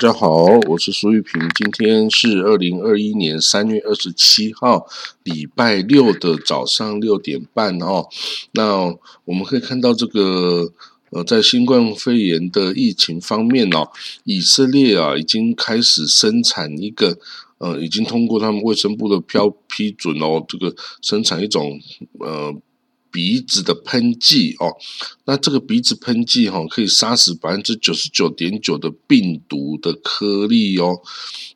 大家好，我是苏玉平。今天是二零二一年三月二十七号，礼拜六的早上六点半哦。那我们可以看到这个呃，在新冠肺炎的疫情方面哦，以色列啊已经开始生产一个呃，已经通过他们卫生部的标批准哦，这个生产一种呃。鼻子的喷剂哦，那这个鼻子喷剂哈，可以杀死百分之九十九点九的病毒的颗粒哦。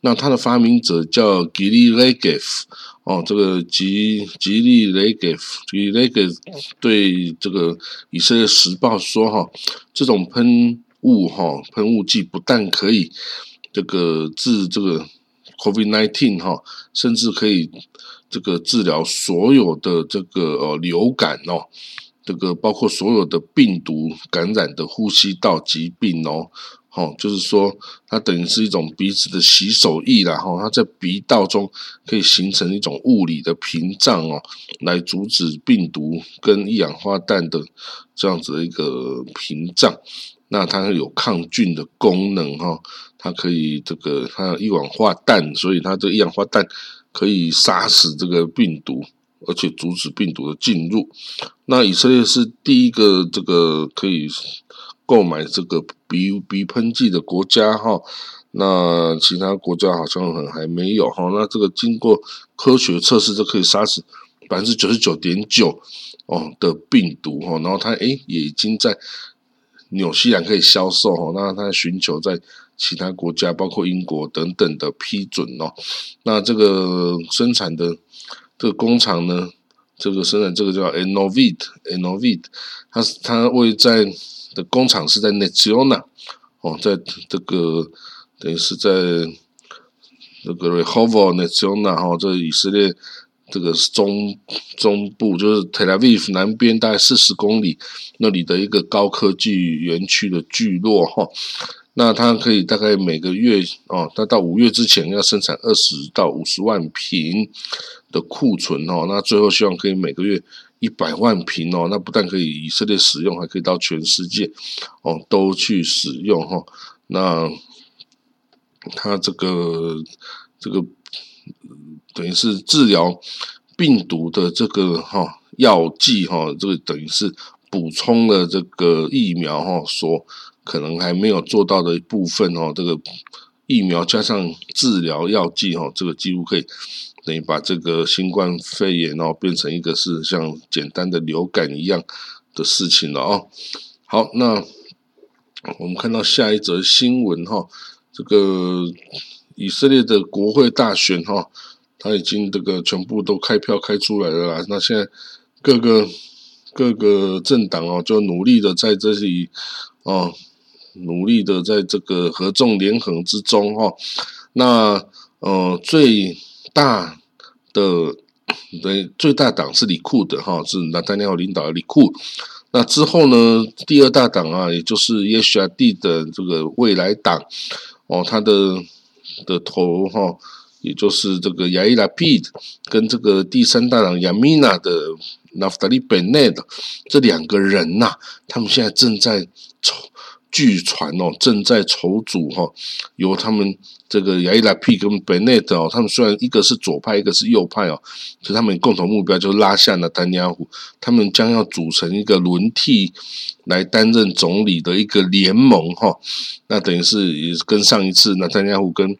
那它的发明者叫吉利雷格夫哦，这个吉吉利雷格夫吉利雷格对这个以色列时报说哈，这种喷雾哈喷雾剂不但可以这个治这个 COVID nineteen 哈，甚至可以。这个治疗所有的这个呃流感哦，这个包括所有的病毒感染的呼吸道疾病哦，哦，就是说它等于是一种鼻子的洗手液啦，哈，它在鼻道中可以形成一种物理的屏障哦，来阻止病毒跟一氧化氮的这样子的一个屏障。那它有抗菌的功能哈，它可以这个它一氧化氮，所以它这一氧化氮。可以杀死这个病毒，而且阻止病毒的进入。那以色列是第一个这个可以购买这个鼻鼻喷剂的国家哈。那其他国家好像还还没有哈。那这个经过科学测试，就可以杀死百分之九十九点九哦的病毒哈。然后它诶也已经在纽西兰可以销售哈。那它寻求在。其他国家包括英国等等的批准哦，那这个生产的这个工厂呢，这个生产这个叫 e n o v i t e n o v i t 它是它位在的工厂是在 Naziona 哦，在这个等于是在这个 Rehovo Naziona 哈，这以色列这个中中部就是 Tel Aviv 南边大概四十公里那里的一个高科技园区的聚落哈。那它可以大概每个月哦，它到五月之前要生产二十到五十万瓶的库存哦。那最后希望可以每个月一百万瓶哦。那不但可以以色列使用，还可以到全世界哦都去使用哈。那它这个这个等于是治疗病毒的这个哈药剂哈，这个等于是补充了这个疫苗哈所。可能还没有做到的一部分哦，这个疫苗加上治疗药剂哦，这个几乎可以等于把这个新冠肺炎哦变成一个是像简单的流感一样的事情了哦。好，那我们看到下一则新闻哈，这个以色列的国会大选哈，它已经这个全部都开票开出来了啦。那现在各个各个政党哦，就努力的在这里哦。努力的在这个合纵连横之中哈，那呃最大的对最大党是李库的哈，是纳丹尼奥领导的李库。那之后呢，第二大党啊，也就是耶许亚蒂的这个未来党哦，他的的头哈，也就是这个亚伊拉皮，跟这个第三大党亚米娜的纳夫达利本内的这两个人呐，他们现在正在筹。据传哦，正在筹组哈，由他们这个亚伊拉皮跟本内德哦，他们虽然一个是左派，一个是右派哦，可他们共同目标就是拉下了丹尼亚胡，他们将要组成一个轮替来担任总理的一个联盟哈，那等于是也跟上一次那丹尼亚胡跟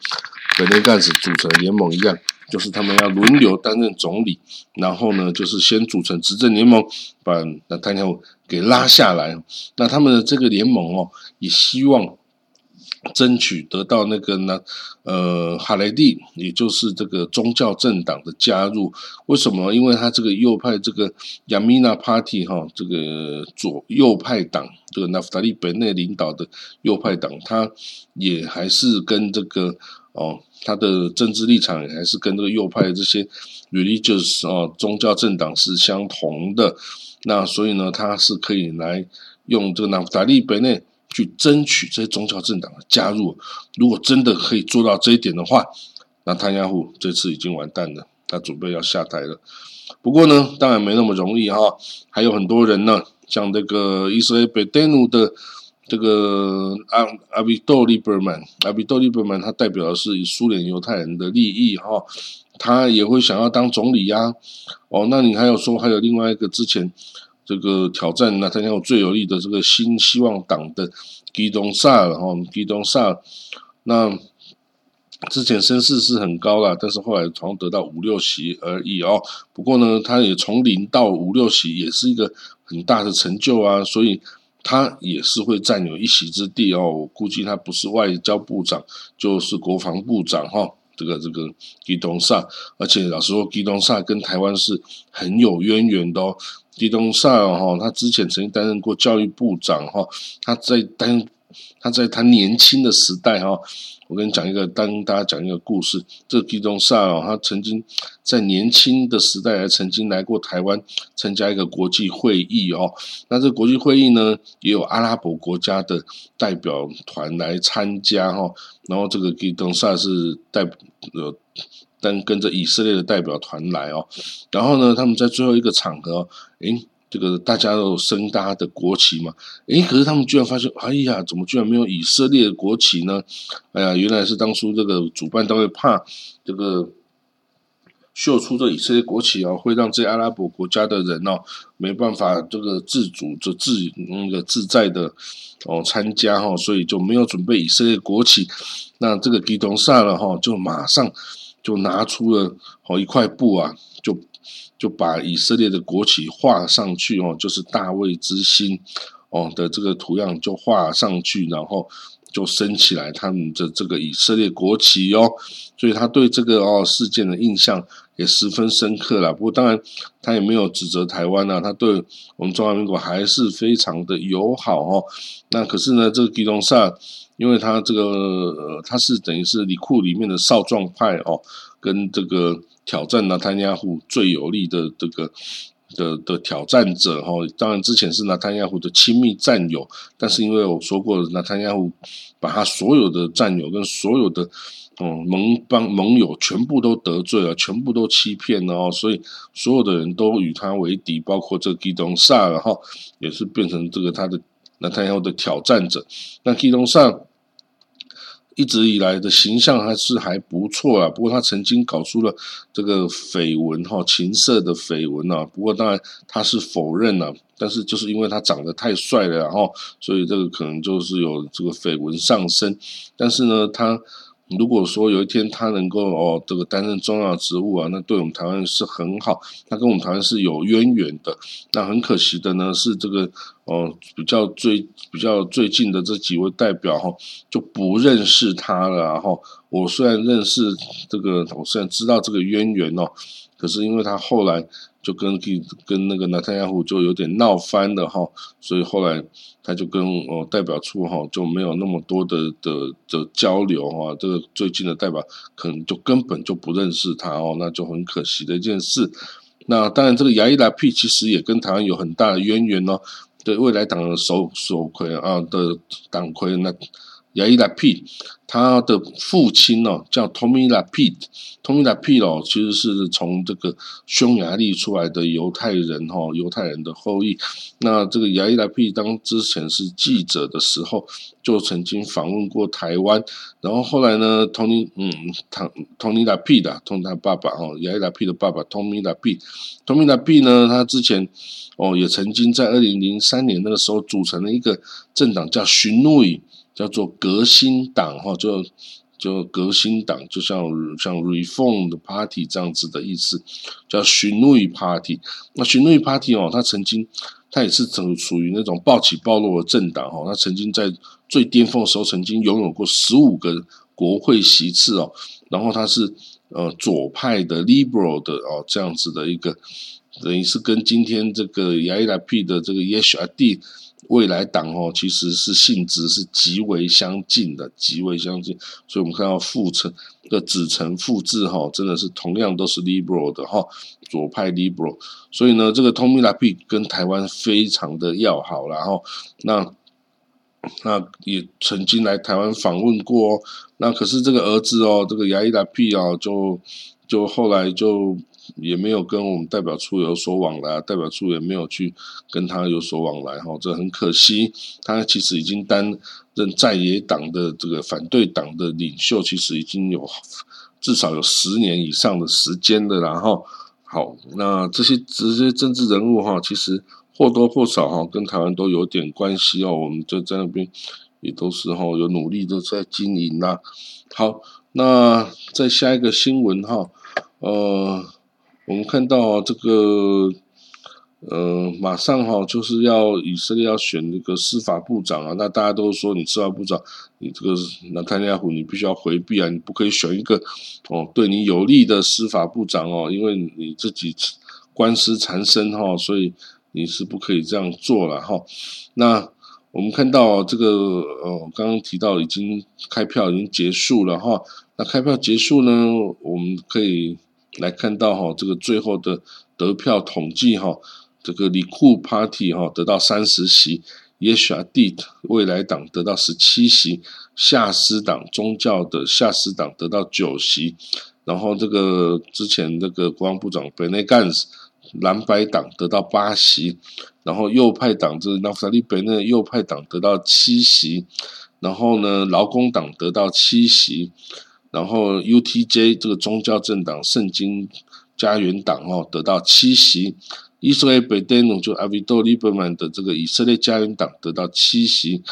本内干子组成联盟一样。就是他们要轮流担任总理，然后呢，就是先组成执政联盟，把那丹尼给拉下来。那他们的这个联盟哦，也希望争取得到那个呢，呃，哈雷蒂，也就是这个宗教政党的加入。为什么？因为他这个右派这个亚米娜 Party 哈，这个左右派党，这个纳夫达利本内领导的右派党，他也还是跟这个哦。他的政治立场还是跟这个右派的这些 religious 啊宗教政党是相同的，那所以呢，他是可以来用这个纳夫达利贝内去争取这些宗教政党的加入。如果真的可以做到这一点的话，那汤加户这次已经完蛋了，他准备要下台了。不过呢，当然没那么容易哈，还有很多人呢，像这个以色列贝登努的这个阿阿比多利伯曼，阿比多利伯曼，他代表的是苏联犹太人的利益哈，他也会想要当总理呀。哦，那你还有说还有另外一个之前这个挑战那他有最有利的这个新希望党的基东萨尔哈，基东萨尔，那之前声势是很高了，但是后来好像得到五六席而已哦。不过呢，他也从零到五六席，也是一个很大的成就啊，所以。他也是会占有一席之地哦，我估计他不是外交部长，就是国防部长哈。这个这个基东萨，而且老实说，基东萨跟台湾是很有渊源的哦。基东萨哈，他之前曾经担任过教育部长哈，他在担任。他在他年轻的时代哈，我跟你讲一个，当大家讲一个故事。这个基东萨哦，他曾经在年轻的时代还曾经来过台湾参加一个国际会议哦。那这国际会议呢，也有阿拉伯国家的代表团来参加哈。然后这个基东萨是代呃，但跟着以色列的代表团来哦。然后呢，他们在最后一个场合，诶。这个大家都升大家的国旗嘛，诶，可是他们居然发现，哎呀，怎么居然没有以色列的国旗呢？哎呀，原来是当初这个主办单位怕这个秀出这以色列国旗啊，会让这阿拉伯国家的人哦没办法这个自主、就自那个自在的哦参加哈，所以就没有准备以色列国旗。那这个基东萨了哈，就马上就拿出了哦一块布啊，就。就把以色列的国旗画上去哦，就是大卫之星哦的这个图样就画上去，然后就升起来他们的这个以色列国旗哦，所以他对这个哦事件的印象也十分深刻了。不过当然他也没有指责台湾啊，他对我们中华民国还是非常的友好哦。那可是呢，这个基隆萨，因为他这个呃他是等于是里库里面的少壮派哦，跟这个。挑战纳坦亚胡最有力的这个的的挑战者哈，当然之前是纳坦亚胡的亲密战友，但是因为我说过，纳坦亚胡把他所有的战友跟所有的嗯盟邦盟友全部都得罪了，全部都欺骗了哦，所以所有的人都与他为敌，包括这基东萨，然后也是变成这个他的纳坦亚胡的挑战者。那基东萨。一直以来的形象还是还不错啊，不过他曾经搞出了这个绯闻哈，情色的绯闻啊。不过当然他是否认了，但是就是因为他长得太帅了，然后所以这个可能就是有这个绯闻上升。但是呢，他。如果说有一天他能够哦，这个担任重要职务啊，那对我们台湾是很好，他跟我们台湾是有渊源的。那很可惜的呢，是这个哦，比较最比较最近的这几位代表哈，就不认识他了然后。我虽然认识这个，我虽然知道这个渊源哦，可是因为他后来。就跟跟那个纳坦亚胡就有点闹翻了哈，所以后来他就跟哦代表处哈就没有那么多的的的交流哈，这个最近的代表可能就根本就不认识他哦，那就很可惜的一件事。那当然，这个亚伊拉 P 其实也跟台湾有很大的渊源哦，对未来党的首首魁啊的党魁那。亚伊拉 P，他的父亲哦叫 Tomila P，Tomila P 哦其实是从这个匈牙利出来的犹太人哈，犹太人的后裔。那这个亚伊拉 P 当之前是记者的时候，就曾经访问过台湾。然后后来呢，Tony 嗯，他 Tomila P 的，同他爸爸哦，亚伊拉 P 的爸爸 Tomila P，Tomila P 呢，他之前哦也曾经在二零零三年那个时候组成了一个政党叫寻诺伊。叫做革新党哈，就就革新党，就像像 Reform 的 Party 这样子的意思，叫寻路 Party。那寻路 Party 哦，他曾经他也是属属于那种暴起暴落的政党哈。他曾经在最巅峰的时候，曾经拥有过十五个国会席次哦。然后他是呃左派的 Liberal 的哦这样子的一个，等于是跟今天这个 y a P 的这个 Yesh Adi。未来党哦，其实是性质是极为相近的，极为相近。所以我们看到父承的子承父制哈，真的是同样都是 liberal 的哈，左派 liberal。所以呢，这个 Tommy Lapi 跟台湾非常的要好，然后那那也曾经来台湾访问过。那可是这个儿子哦，这个牙医 l a p i 哦，就就后来就也没有跟我们代表处有所往来，代表处也没有去跟他有所往来哈，这很可惜。他其实已经担任在野党的这个反对党的领袖，其实已经有至少有十年以上的时间了。然后，好，那这些这些政治人物哈，其实或多或少哈跟台湾都有点关系哦。我们就在那边也都是哈有努力的在经营呐。好，那再下一个新闻哈，呃。我们看到这个，呃，马上哈就是要以色列要选那个司法部长啊，那大家都说你司法部长，你这个那坦亚胡你必须要回避啊，你不可以选一个哦对你有利的司法部长哦，因为你自己官司缠身哈，所以你是不可以这样做了哈。那我们看到这个呃，刚刚提到已经开票已经结束了哈，那开票结束呢，我们可以。来看到哈，这个最后的得票统计哈，这个里库 Party 哈得到三十席，耶许阿蒂未来党得到十七席，夏斯党宗教的夏斯党得到九席，然后这个之前那个国防部长 Benegans 蓝白党得到八席，然后右派党这纳夫塔利贝内右派党得到七席，然后呢劳工党得到七席。然后 UTJ 这个宗教政党圣经家园党哦得到七席，以色列贝登努就阿维多利伯曼的这个以色列家园党得到七席，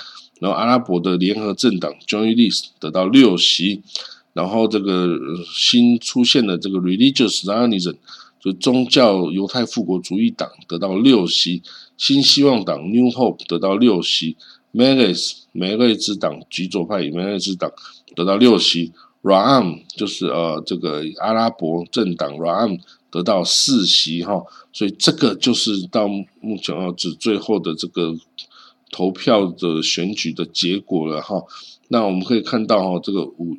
然后阿拉伯的联合政党 Joy List 得到六席，然后这个新出现的这个 Religious Zionism 就宗教犹太复国主义党得到六席，新希望党 New Hope 得到六席 m e r i s 梅瑞之党极左派梅瑞之党得到六席。，Raam 就是呃这个阿拉伯政党 Ram 得到四席哈，所以这个就是到目前为止最后的这个投票的选举的结果了哈。那我们可以看到哈，这个五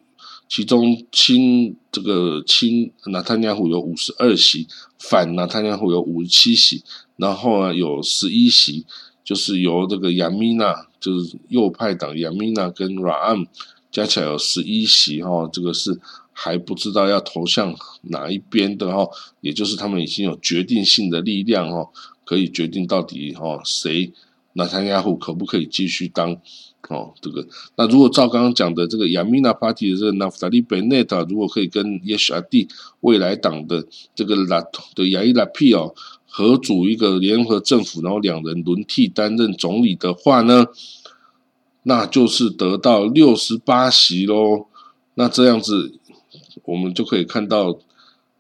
其中亲这个亲纳坦雅胡有五十二席，反纳坦雅胡有五十七席，然后呢有十一席就是由这个亚米娜就是右派党亚米娜跟阮安。加起来有十一席哈，这个是还不知道要投向哪一边的哈，也就是他们已经有决定性的力量哈，可以决定到底哈谁纳坦雅胡可不可以继续当哦这个。那如果照刚刚讲的这个亚米纳 Party 的这个纳夫达利贝内塔，如果可以跟耶什阿蒂未来党的这个拉的亚伊拉皮哦合组一个联合政府，然后两人轮替担任总理的话呢？那就是得到六十八席喽，那这样子我们就可以看到，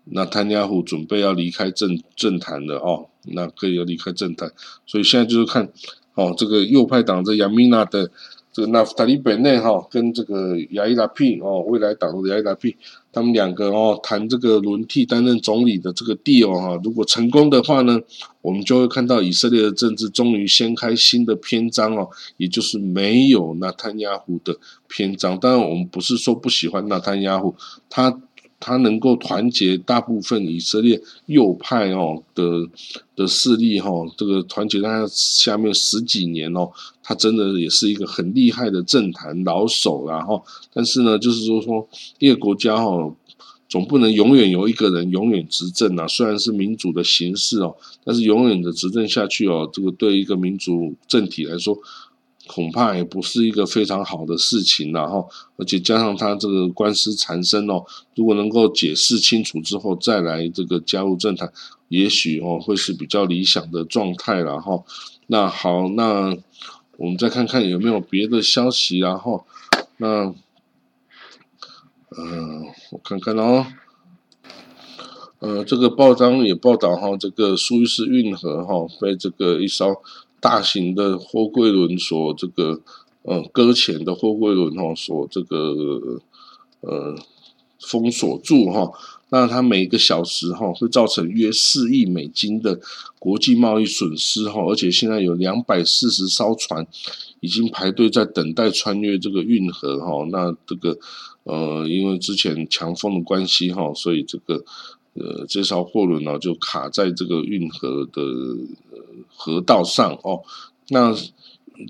那坦尼亚胡准备要离开政政坛了哦，那可以要离开政坛，所以现在就是看哦，这个右派党这亚米娜的。这个纳夫塔利本内哈跟这个亚伊拉皮哦，未来党的亚伊拉皮，他们两个哦谈这个轮替担任总理的这个 deal 哈，如果成功的话呢，我们就会看到以色列的政治终于掀开新的篇章哦，也就是没有纳坦雅胡的篇章。当然，我们不是说不喜欢纳坦雅胡，他。他能够团结大部分以色列右派哦的的势力哈，这个团结在下面十几年哦，他真的也是一个很厉害的政坛老手然后，但是呢，就是说说一个国家哈，总不能永远有一个人永远执政啊。虽然是民主的形式哦，但是永远的执政下去哦，这个对一个民主政体来说。恐怕也不是一个非常好的事情，然后，而且加上他这个官司缠身哦，如果能够解释清楚之后再来这个加入政坛，也许哦会是比较理想的状态了哈。那好，那我们再看看有没有别的消息，然后，那，嗯，我看看哦，呃，这个报章也报道哈，这个苏伊士运河哈被这个一艘。大型的货柜轮所这个，呃，搁浅的货柜轮哈，所这个呃封锁住哈，那它每个小时哈会造成约四亿美金的国际贸易损失哈，而且现在有两百四十艘船已经排队在等待穿越这个运河哈，那这个呃，因为之前强风的关系哈，所以这个。呃，这艘货轮呢就卡在这个运河的河道上哦。那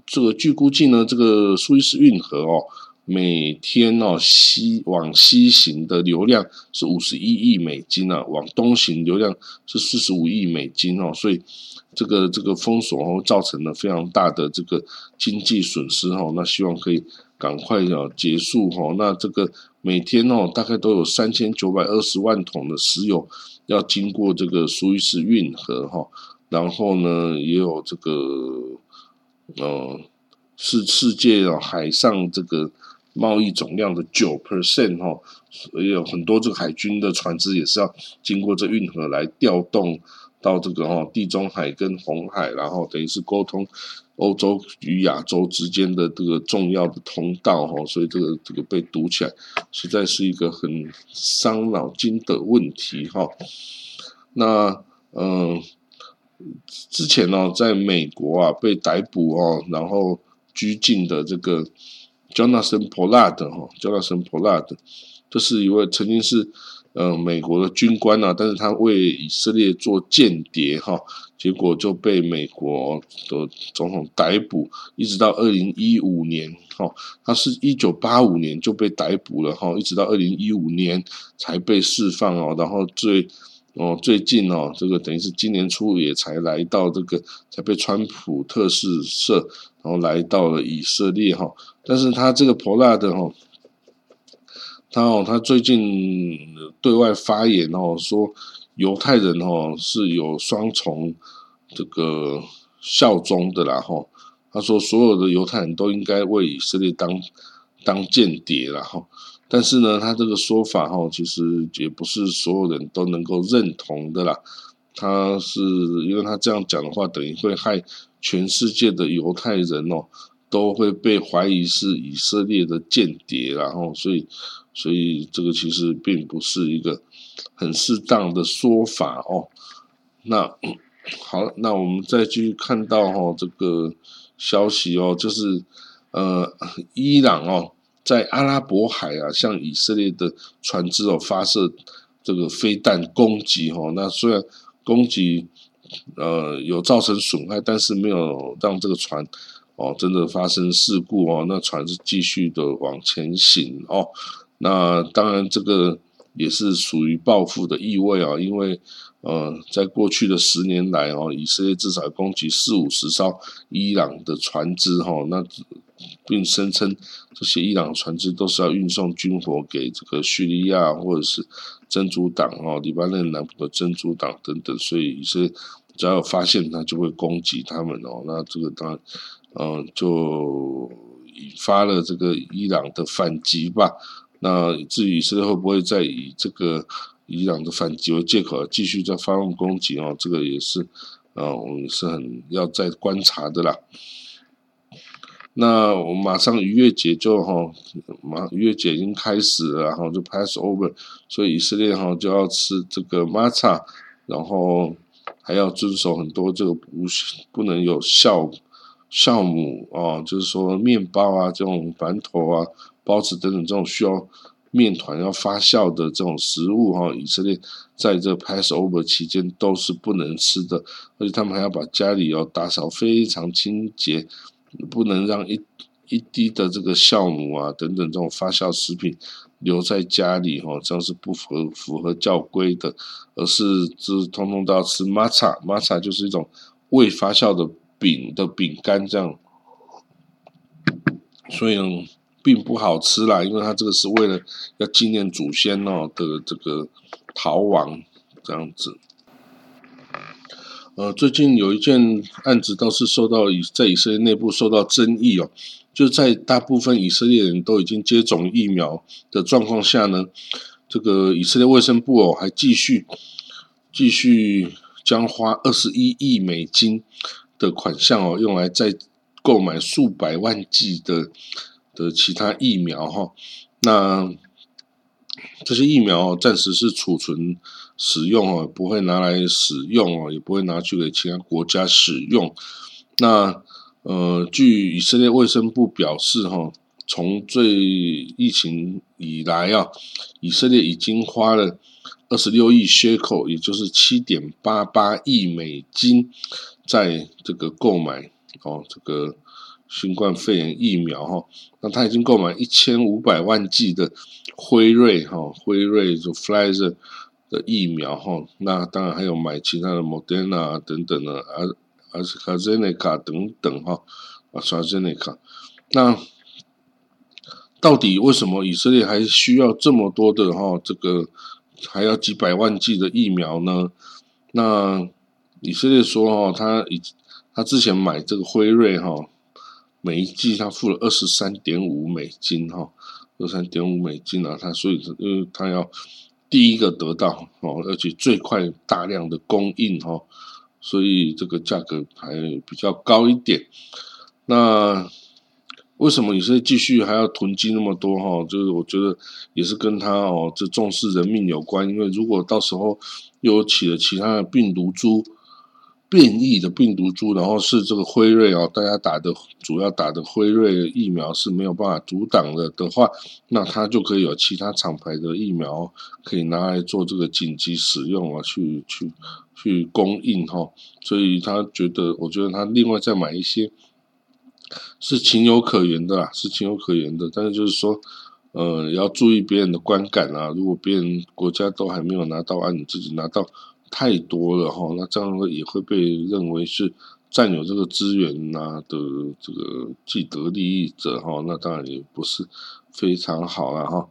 这个据估计呢，这个苏伊士运河哦，每天哦西往西行的流量是五十一亿美金啊，往东行流量是四十五亿美金哦，所以这个这个封锁哦造成了非常大的这个经济损失哦，那希望可以赶快要结束哦，那这个每天哦大概都有三千九百二十万桶的石油要经过这个苏伊士运河哈，然后呢也有这个呃。是世界啊海上这个贸易总量的九 percent 哈，也有很多这个海军的船只也是要经过这运河来调动到这个哦地中海跟红海，然后等于是沟通欧洲与亚洲之间的这个重要的通道哈，所以这个这个被堵起来，实在是一个很伤脑筋的问题哈。那嗯，之前呢，在美国啊被逮捕哦，然后。拘禁的这个 Jonathan Pollard 哈，Jonathan Pollard，这是一位曾经是呃美国的军官啊，但是他为以色列做间谍哈，结果就被美国的总统逮捕，一直到二零一五年哈，他是一九八五年就被逮捕了哈，一直到二零一五年才被释放哦，然后最。哦，最近哦，这个等于是今年初也才来到这个，才被川普特使社，然后来到了以色列哈。但是他这个普拉的哈，他哦，他最近对外发言哦，说犹太人哦是有双重这个效忠的啦哈。他说所有的犹太人都应该为以色列当当间谍了哈。但是呢，他这个说法哈，其实也不是所有人都能够认同的啦。他是因为他这样讲的话，等于会害全世界的犹太人哦，都会被怀疑是以色列的间谍，然后所以，所以这个其实并不是一个很适当的说法哦。那 好，那我们再继续看到哈这个消息哦，就是呃，伊朗哦。在阿拉伯海啊，向以色列的船只哦发射这个飞弹攻击哦，那虽然攻击呃有造成损害，但是没有让这个船哦真的发生事故哦，那船是继续的往前行哦。那当然这个也是属于报复的意味啊，因为呃在过去的十年来哦，以色列至少攻击四五十艘伊朗的船只哈，那。并声称这些伊朗船只都是要运送军火给这个叙利亚或者是真主党哦，黎巴嫩南部的真主党等等，所以是只要有发现，他就会攻击他们哦。那这个当然，嗯，就引发了这个伊朗的反击吧。那至于以色列会不会再以这个伊朗的反击为借口继续再发动攻击哦？这个也是，啊，我们是很要再观察的啦。那我马上逾越节就哈，马逾越节已经开始，然后就 pass over，所以以色列哈就要吃这个 matza，，然后还要遵守很多这个不不能有酵酵母啊，就是说面包啊这种馒头啊包子等等这种需要面团要发酵的这种食物哈，以色列在这 pass over 期间都是不能吃的，而且他们还要把家里要打扫非常清洁。不能让一一滴的这个酵母啊等等这种发酵食品留在家里哈，这样是不符合符合教规的，而是是通通都要吃 matcha，matcha 就是一种未发酵的饼的饼干这样，所以呢并不好吃啦，因为它这个是为了要纪念祖先哦的这个逃亡这样子。呃，最近有一件案子倒是受到以在以色列内部受到争议哦，就在大部分以色列人都已经接种疫苗的状况下呢，这个以色列卫生部哦还继续继续将花二十一亿美金的款项哦用来再购买数百万剂的的其他疫苗哈，那这些疫苗暂时是储存。使用哦，不会拿来使用哦，也不会拿去给其他国家使用。那呃，据以色列卫生部表示哈，从最疫情以来啊，以色列已经花了二十六亿缺口，也就是七点八八亿美金，在这个购买哦这个新冠肺炎疫苗哈。那他已经购买一千五百万剂的辉瑞哈，辉瑞就 Pfizer 的疫苗哈。那当然还有买其他的 Moderna 等等的，阿阿斯卡泽内卡等等哈，阿斯卡泽内卡。那到底为什么以色列还需要这么多的哈？这个还要几百万剂的疫苗呢？那以色列说哈，他以他之前买这个辉瑞哈，每一剂他付了二十三点五美金哈，二十三点五美金啊，他所以因为他要第一个得到哦，而且最快大量的供应哈，所以这个价格还比较高一点。那为什么以色列继续还要囤积那么多哈？就是我觉得也是跟他哦，这重视人命有关。因为如果到时候又起了其他的病毒株变异的病毒株，然后是这个辉瑞哦，大家打的主要打的辉瑞疫苗是没有办法阻挡的的话，那他就可以有其他厂牌的疫苗可以拿来做这个紧急使用啊，去去去供应哈。所以他觉得，我觉得他另外再买一些。是情有可原的啦，是情有可原的。但是就是说，呃，要注意别人的观感啊。如果别人国家都还没有拿到，啊，你自己拿到太多了哈，那这样也会被认为是占有这个资源呐的这个既得利益者哈。那当然也不是非常好了哈。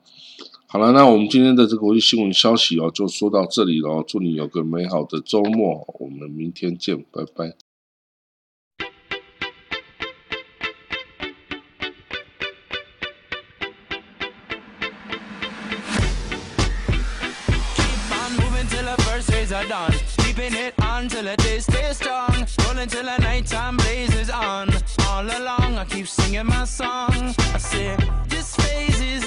好了，那我们今天的这个国际新闻消息哦，就说到这里了。祝你有个美好的周末，我们明天见，拜拜。Are done. Keeping it on till the day stays strong. Rolling till the nighttime blazes on. All along, I keep singing my song. I say, this phase is